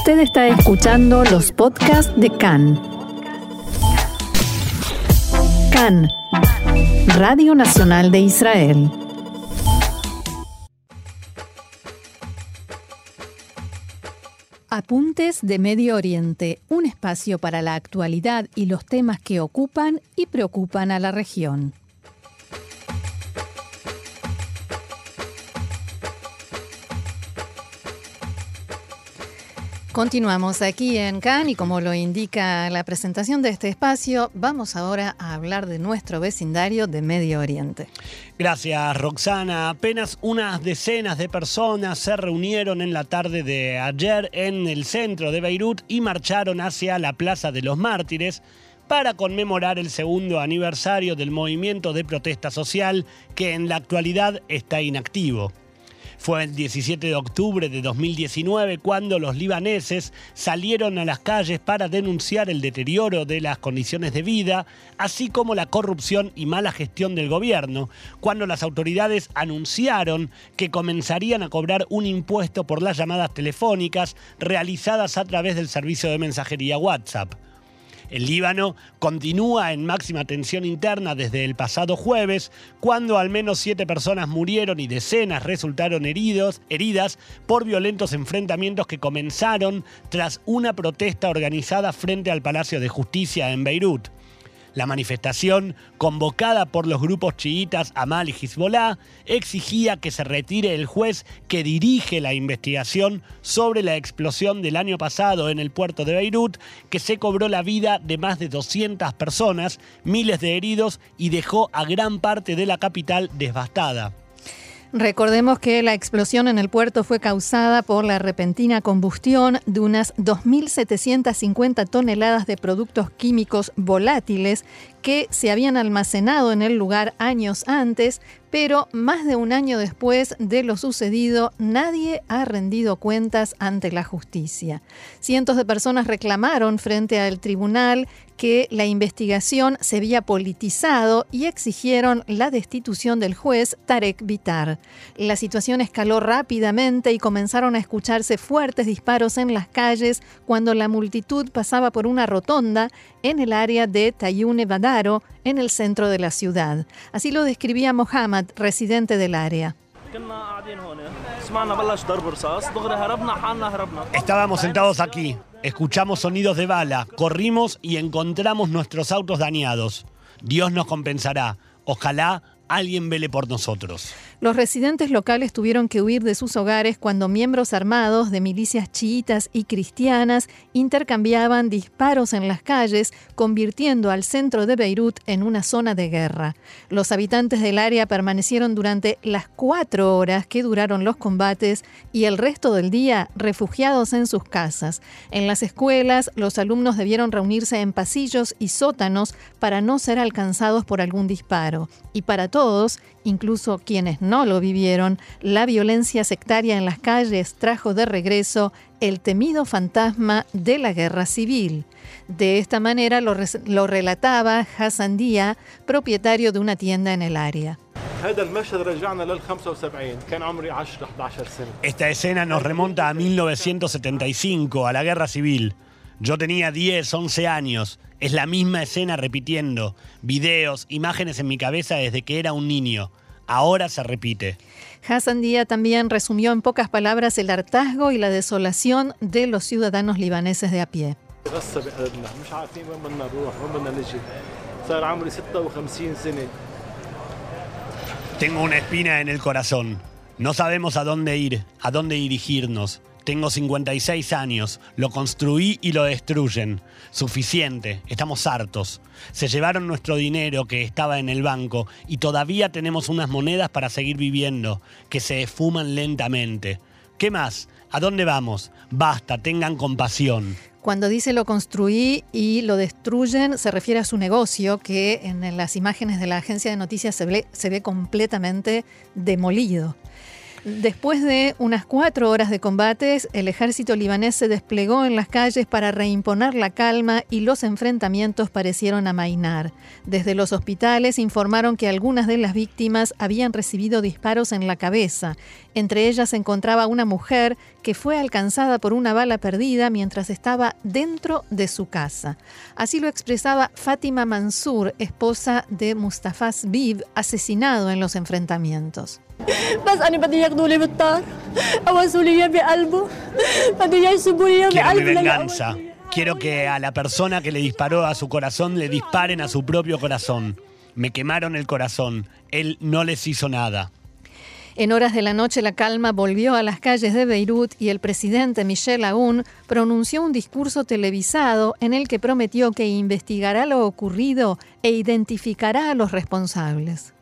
Usted está escuchando los podcasts de CAN. CAN, Radio Nacional de Israel. Apuntes de Medio Oriente, un espacio para la actualidad y los temas que ocupan y preocupan a la región. Continuamos aquí en Cannes y como lo indica la presentación de este espacio, vamos ahora a hablar de nuestro vecindario de Medio Oriente. Gracias, Roxana. Apenas unas decenas de personas se reunieron en la tarde de ayer en el centro de Beirut y marcharon hacia la Plaza de los Mártires para conmemorar el segundo aniversario del movimiento de protesta social que en la actualidad está inactivo. Fue el 17 de octubre de 2019 cuando los libaneses salieron a las calles para denunciar el deterioro de las condiciones de vida, así como la corrupción y mala gestión del gobierno, cuando las autoridades anunciaron que comenzarían a cobrar un impuesto por las llamadas telefónicas realizadas a través del servicio de mensajería WhatsApp. El Líbano continúa en máxima tensión interna desde el pasado jueves, cuando al menos siete personas murieron y decenas resultaron heridos, heridas por violentos enfrentamientos que comenzaron tras una protesta organizada frente al Palacio de Justicia en Beirut. La manifestación, convocada por los grupos chiitas Amal y Hezbollah, exigía que se retire el juez que dirige la investigación sobre la explosión del año pasado en el puerto de Beirut, que se cobró la vida de más de 200 personas, miles de heridos y dejó a gran parte de la capital devastada. Recordemos que la explosión en el puerto fue causada por la repentina combustión de unas 2.750 toneladas de productos químicos volátiles que se habían almacenado en el lugar años antes, pero más de un año después de lo sucedido, nadie ha rendido cuentas ante la justicia. Cientos de personas reclamaron frente al tribunal que la investigación se había politizado y exigieron la destitución del juez Tarek Vitar. La situación escaló rápidamente y comenzaron a escucharse fuertes disparos en las calles cuando la multitud pasaba por una rotonda en el área de Tayune En el centro de la ciudad. Así lo describía Mohammad, residente del área. Estábamos sentados aquí, escuchamos sonidos de bala, corrimos y encontramos nuestros autos dañados. Dios nos compensará. Ojalá alguien vele por nosotros. Los residentes locales tuvieron que huir de sus hogares cuando miembros armados de milicias chiitas y cristianas intercambiaban disparos en las calles, convirtiendo al centro de Beirut en una zona de guerra. Los habitantes del área permanecieron durante las cuatro horas que duraron los combates y el resto del día refugiados en sus casas. En las escuelas, los alumnos debieron reunirse en pasillos y sótanos para no ser alcanzados por algún disparo. Y para todos, incluso quienes no lo vivieron, la violencia sectaria en las calles trajo de regreso el temido fantasma de la guerra civil. De esta manera lo, lo relataba Hassan Díaz, propietario de una tienda en el área. Esta escena nos remonta a 1975, a la guerra civil. Yo tenía 10, 11 años. Es la misma escena repitiendo. Videos, imágenes en mi cabeza desde que era un niño. Ahora se repite. Hassan Díaz también resumió en pocas palabras el hartazgo y la desolación de los ciudadanos libaneses de a pie. Tengo una espina en el corazón. No sabemos a dónde ir, a dónde dirigirnos. Tengo 56 años, lo construí y lo destruyen. Suficiente, estamos hartos. Se llevaron nuestro dinero que estaba en el banco y todavía tenemos unas monedas para seguir viviendo, que se esfuman lentamente. ¿Qué más? ¿A dónde vamos? Basta, tengan compasión. Cuando dice lo construí y lo destruyen, se refiere a su negocio, que en las imágenes de la agencia de noticias se ve, se ve completamente demolido. Después de unas cuatro horas de combates, el ejército libanés se desplegó en las calles para reimponer la calma y los enfrentamientos parecieron amainar. Desde los hospitales informaron que algunas de las víctimas habían recibido disparos en la cabeza. Entre ellas se encontraba una mujer que fue alcanzada por una bala perdida mientras estaba dentro de su casa. Así lo expresaba Fátima Mansur, esposa de Mustafa Sbib, asesinado en los enfrentamientos. Quiero mi venganza. Quiero que a la persona que le disparó a su corazón le disparen a su propio corazón. Me quemaron el corazón. Él no les hizo nada. En horas de la noche la calma volvió a las calles de Beirut y el presidente Michel Aoun pronunció un discurso televisado en el que prometió que investigará lo ocurrido e identificará a los responsables.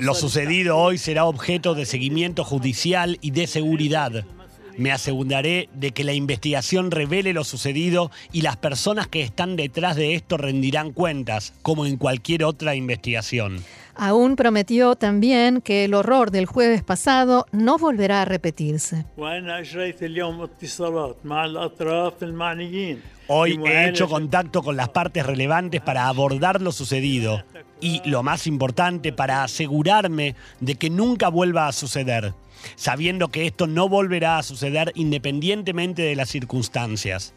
Lo sucedido hoy será objeto de seguimiento judicial y de seguridad. Me aseguraré de que la investigación revele lo sucedido y las personas que están detrás de esto rendirán cuentas, como en cualquier otra investigación. Aún prometió también que el horror del jueves pasado no volverá a repetirse. Hoy he hecho contacto con las partes relevantes para abordar lo sucedido y, lo más importante, para asegurarme de que nunca vuelva a suceder, sabiendo que esto no volverá a suceder independientemente de las circunstancias.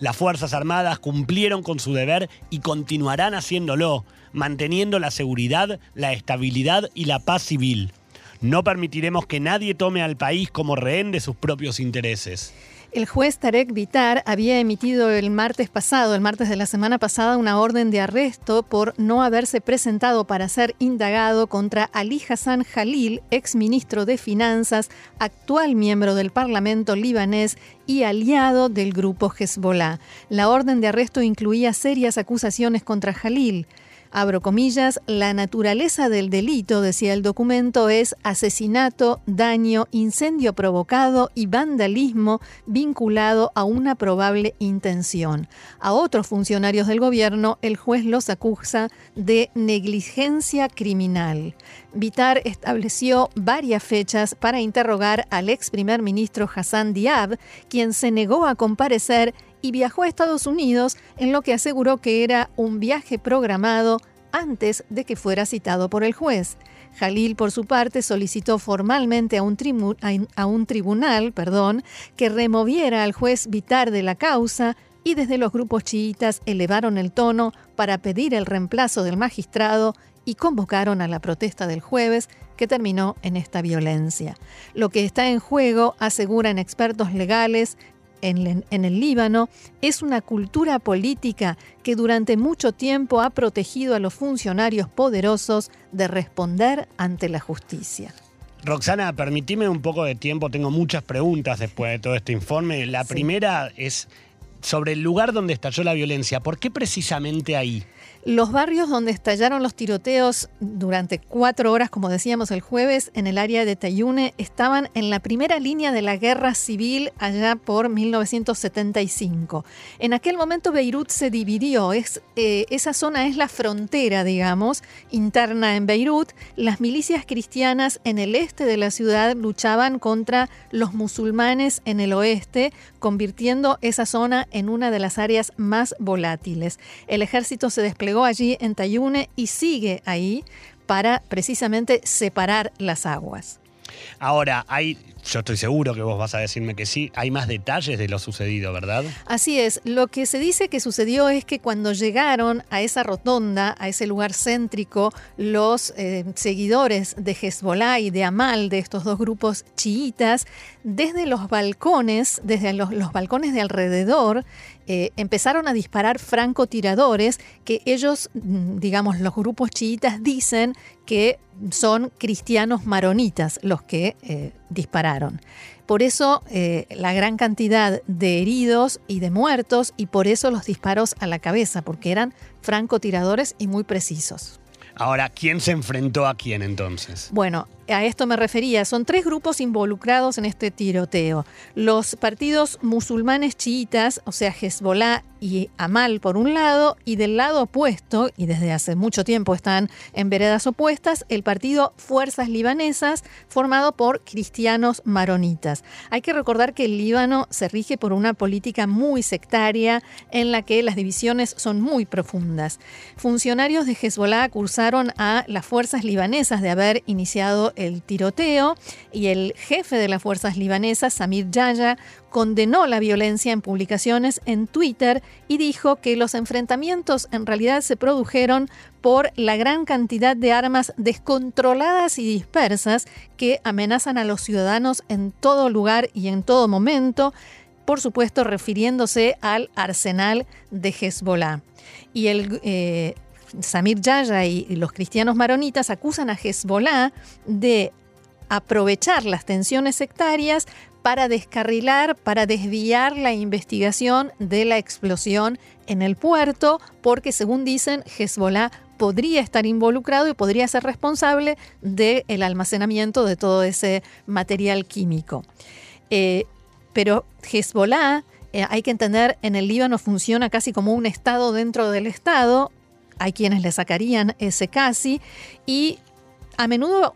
Las Fuerzas Armadas cumplieron con su deber y continuarán haciéndolo, manteniendo la seguridad, la estabilidad y la paz civil. No permitiremos que nadie tome al país como rehén de sus propios intereses. El juez Tarek Vitar había emitido el martes pasado, el martes de la semana pasada, una orden de arresto por no haberse presentado para ser indagado contra Ali Hassan Jalil, ex ministro de Finanzas, actual miembro del Parlamento libanés y aliado del grupo Hezbollah. La orden de arresto incluía serias acusaciones contra Jalil abro comillas, la naturaleza del delito, decía el documento, es asesinato, daño, incendio provocado y vandalismo vinculado a una probable intención. A otros funcionarios del gobierno, el juez los acusa de negligencia criminal. Vitar estableció varias fechas para interrogar al ex primer ministro Hassan Diab, quien se negó a comparecer y viajó a Estados Unidos en lo que aseguró que era un viaje programado antes de que fuera citado por el juez. Jalil, por su parte, solicitó formalmente a un, tribunal perdón, que removiera al juez Vitar de la causa y desde los grupos chiitas elevaron el tono para pedir el reemplazo del magistrado y convocaron a la protesta del jueves que terminó en esta violencia. Lo que está en juego, aseguran expertos legales, en, el Líbano es una cultura política que durante mucho tiempo ha protegido a los funcionarios poderosos de responder ante la justicia. Roxana, permitime un poco de tiempo, tengo muchas preguntas después de todo este informe. La primera es sobre el lugar donde estalló la violencia. ¿Por qué precisamente ahí? Los barrios donde estallaron los tiroteos durante cuatro horas, como decíamos el jueves, en el área de Tayune, estaban en la primera línea de la guerra civil allá por 1975. En aquel momento Beirut se dividió, es, eh, esa zona es la frontera, digamos, interna en Beirut. Las milicias cristianas en el este de la ciudad luchaban contra los musulmanes en el oeste, convirtiendo esa zona en una de las áreas más volátiles. El ejército se desplegó allí en Tayune y sigue ahí para precisamente separar las aguas. Ahora, hay, yo estoy seguro que vos vas a decirme que sí, hay más detalles de lo sucedido, ¿verdad? Así es, lo que se dice que sucedió es que cuando llegaron a esa rotonda, a ese lugar céntrico, los eh, seguidores de Hezbollah y de Amal, de estos dos grupos chiitas, desde los balcones, desde los, los balcones de alrededor, eh, empezaron a disparar francotiradores que ellos, mm, digamos, los grupos chiitas dicen que son cristianos maronitas los que eh, dispararon. Por eso eh, la gran cantidad de heridos y de muertos y por eso los disparos a la cabeza, porque eran francotiradores y muy precisos. Ahora, ¿quién se enfrentó a quién entonces? Bueno, a esto me refería. Son tres grupos involucrados en este tiroteo. Los partidos musulmanes chiitas, o sea, Hezbollah y Amal por un lado, y del lado opuesto, y desde hace mucho tiempo están en veredas opuestas, el partido Fuerzas Libanesas, formado por cristianos maronitas. Hay que recordar que el Líbano se rige por una política muy sectaria en la que las divisiones son muy profundas. Funcionarios de Hezbollah acusaron a las fuerzas libanesas de haber iniciado el tiroteo y el jefe de las fuerzas libanesas, Samir Yaya, condenó la violencia en publicaciones en Twitter y dijo que los enfrentamientos en realidad se produjeron por la gran cantidad de armas descontroladas y dispersas que amenazan a los ciudadanos en todo lugar y en todo momento, por supuesto refiriéndose al arsenal de Hezbollah. Y el eh, Samir Yaya y los cristianos maronitas acusan a Hezbollah de aprovechar las tensiones sectarias para descarrilar, para desviar la investigación de la explosión en el puerto, porque según dicen, Hezbollah podría estar involucrado y podría ser responsable del almacenamiento de todo ese material químico. Eh, pero Hezbollah, eh, hay que entender, en el Líbano funciona casi como un Estado dentro del Estado, hay quienes le sacarían ese casi, y a menudo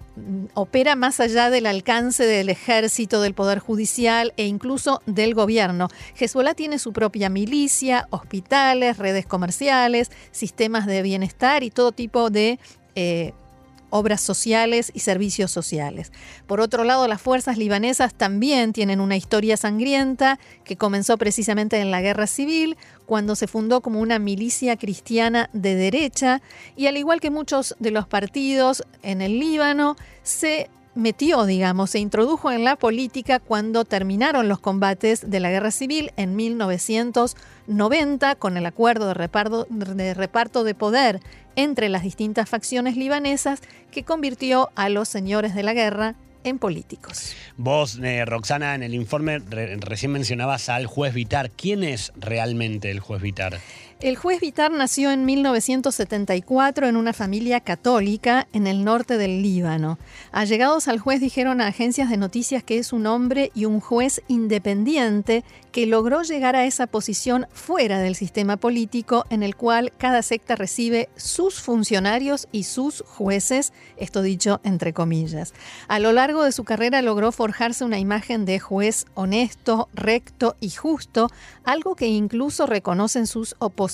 opera más allá del alcance del ejército, del poder judicial e incluso del gobierno. Hezbollah tiene su propia milicia, hospitales, redes comerciales, sistemas de bienestar y todo tipo de eh, obras sociales y servicios sociales. Por otro lado, las fuerzas libanesas también tienen una historia sangrienta que comenzó precisamente en la guerra civil, cuando se fundó como una milicia cristiana de derecha y al igual que muchos de los partidos en el Líbano, se metió, digamos, se introdujo en la política cuando terminaron los combates de la guerra civil en 1990 con el acuerdo de reparto de, reparto de poder entre las distintas facciones libanesas que convirtió a los señores de la guerra en políticos. Vos, eh, Roxana, en el informe recién mencionabas al juez Vitar. ¿Quién es realmente el juez Vitar? El juez Vitar nació en 1974 en una familia católica en el norte del Líbano. Allegados al juez dijeron a agencias de noticias que es un hombre y un juez independiente que logró llegar a esa posición fuera del sistema político en el cual cada secta recibe sus funcionarios y sus jueces, esto dicho entre comillas. A lo largo de su carrera logró forjarse una imagen de juez honesto, recto y justo, algo que incluso reconocen sus opositores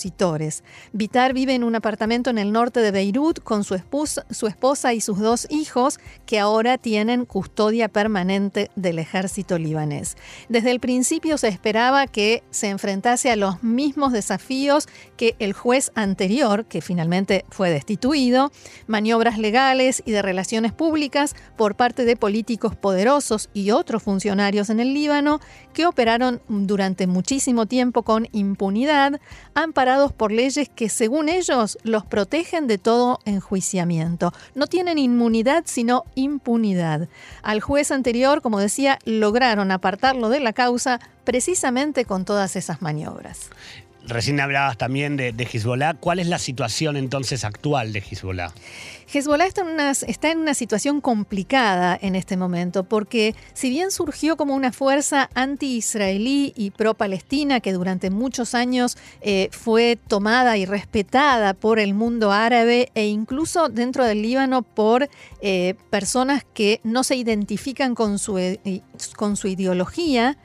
Vitar vive en un apartamento en el norte de Beirut con su esposa, y sus dos hijos que ahora tienen custodia permanente del ejército libanés. Desde el principio se esperaba que se enfrentase a los mismos desafíos que el juez anterior, que finalmente fue destituido, maniobras legales y de relaciones públicas por parte de políticos poderosos y otros funcionarios en el Líbano que operaron durante muchísimo tiempo con impunidad, han por leyes que según ellos los protegen de todo enjuiciamiento. No tienen inmunidad sino impunidad. Al juez anterior, como decía, lograron apartarlo de la causa precisamente con todas esas maniobras. Recién hablabas también de, de Hezbollah. ¿Cuál es la situación entonces actual de Hezbollah? Hezbollah está en, una, situación complicada en este momento, porque si bien surgió como una fuerza anti-israelí y pro-palestina que durante muchos años eh, fue tomada y respetada por el mundo árabe e incluso dentro del Líbano por eh, personas que no se identifican con su, eh, con su ideología,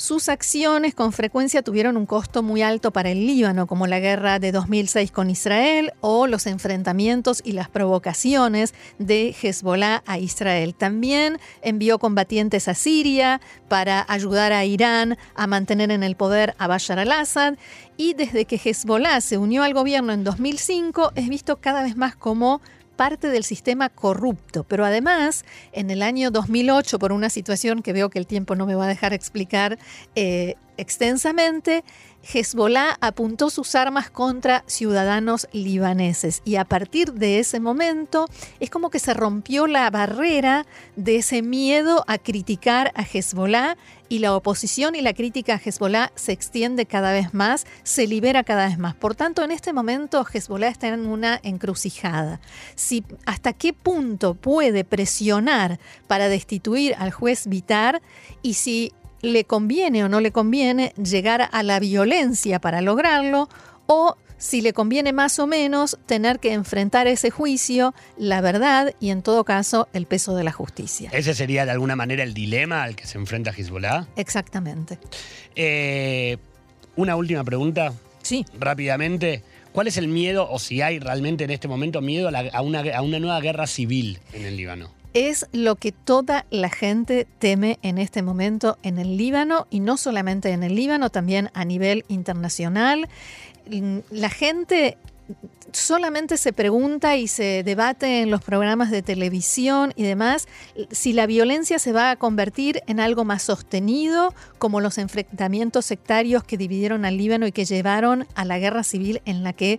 sus acciones con frecuencia tuvieron un costo muy alto para el Líbano, como la guerra de 2006 con Israel o los enfrentamientos y las provocaciones de Hezbollah a Israel. También envió combatientes a Siria para ayudar a Irán a mantener en el poder a Bashar al-Assad y desde que Hezbollah se unió al gobierno en 2005 es visto cada vez más como parte del sistema corrupto. Pero además, en el año 2008, por una situación que veo que el tiempo no me va a dejar explicar eh, extensamente, Hezbollah apuntó sus armas contra ciudadanos libaneses y a partir de ese momento es como que se rompió la barrera de ese miedo a criticar a Hezbollah y la oposición y la crítica a Hezbollah se extiende cada vez más, se libera cada vez más. Por tanto, en este momento Hezbollah está en una encrucijada. Si, ¿Hasta qué punto puede presionar para destituir al juez Vitar y si le conviene o no le conviene llegar a la violencia para lograrlo o si le conviene más o menos tener que enfrentar ese juicio, la verdad y en todo caso el peso de la justicia. Ese sería de alguna manera el dilema al que se enfrenta Hezbollah. Exactamente. Eh, una última pregunta. Sí. Rápidamente. ¿Cuál es el miedo, o si hay realmente en este momento miedo a, una, a una nueva guerra civil en el Líbano? Es lo que toda la gente teme en este momento en el Líbano y no solamente en el Líbano, también a nivel internacional. La gente solamente se pregunta y se debate en los programas de televisión y demás si la violencia se va a convertir en algo más sostenido, como los enfrentamientos sectarios que dividieron al Líbano y que llevaron a la guerra civil en la que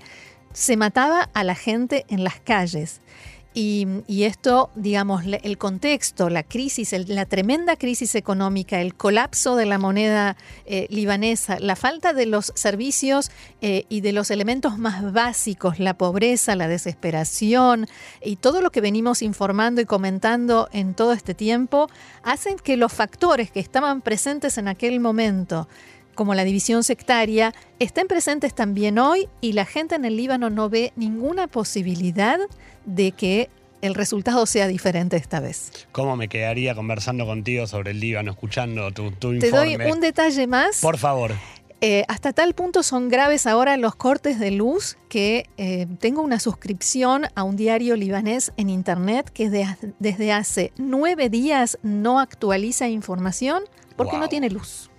se mataba a la gente en las calles. Y, esto, digamos, el contexto, la crisis, la tremenda crisis económica, el colapso de la moneda eh, libanesa, la falta de los servicios eh, y de los elementos más básicos, la pobreza, la desesperación y todo lo que venimos informando y comentando en todo este tiempo, hacen que los factores que estaban presentes en aquel momento, como la división sectaria, estén presentes también hoy y la gente en el Líbano no ve ninguna posibilidad de que el resultado sea diferente esta vez. ¿Cómo me quedaría conversando contigo sobre el Líbano, escuchando tu, tu Te doy un detalle más. Por favor. Eh, hasta tal punto son graves ahora los cortes de luz que eh, tengo una suscripción a un diario libanés en internet que desde hace nueve días no actualiza información porque no tiene luz.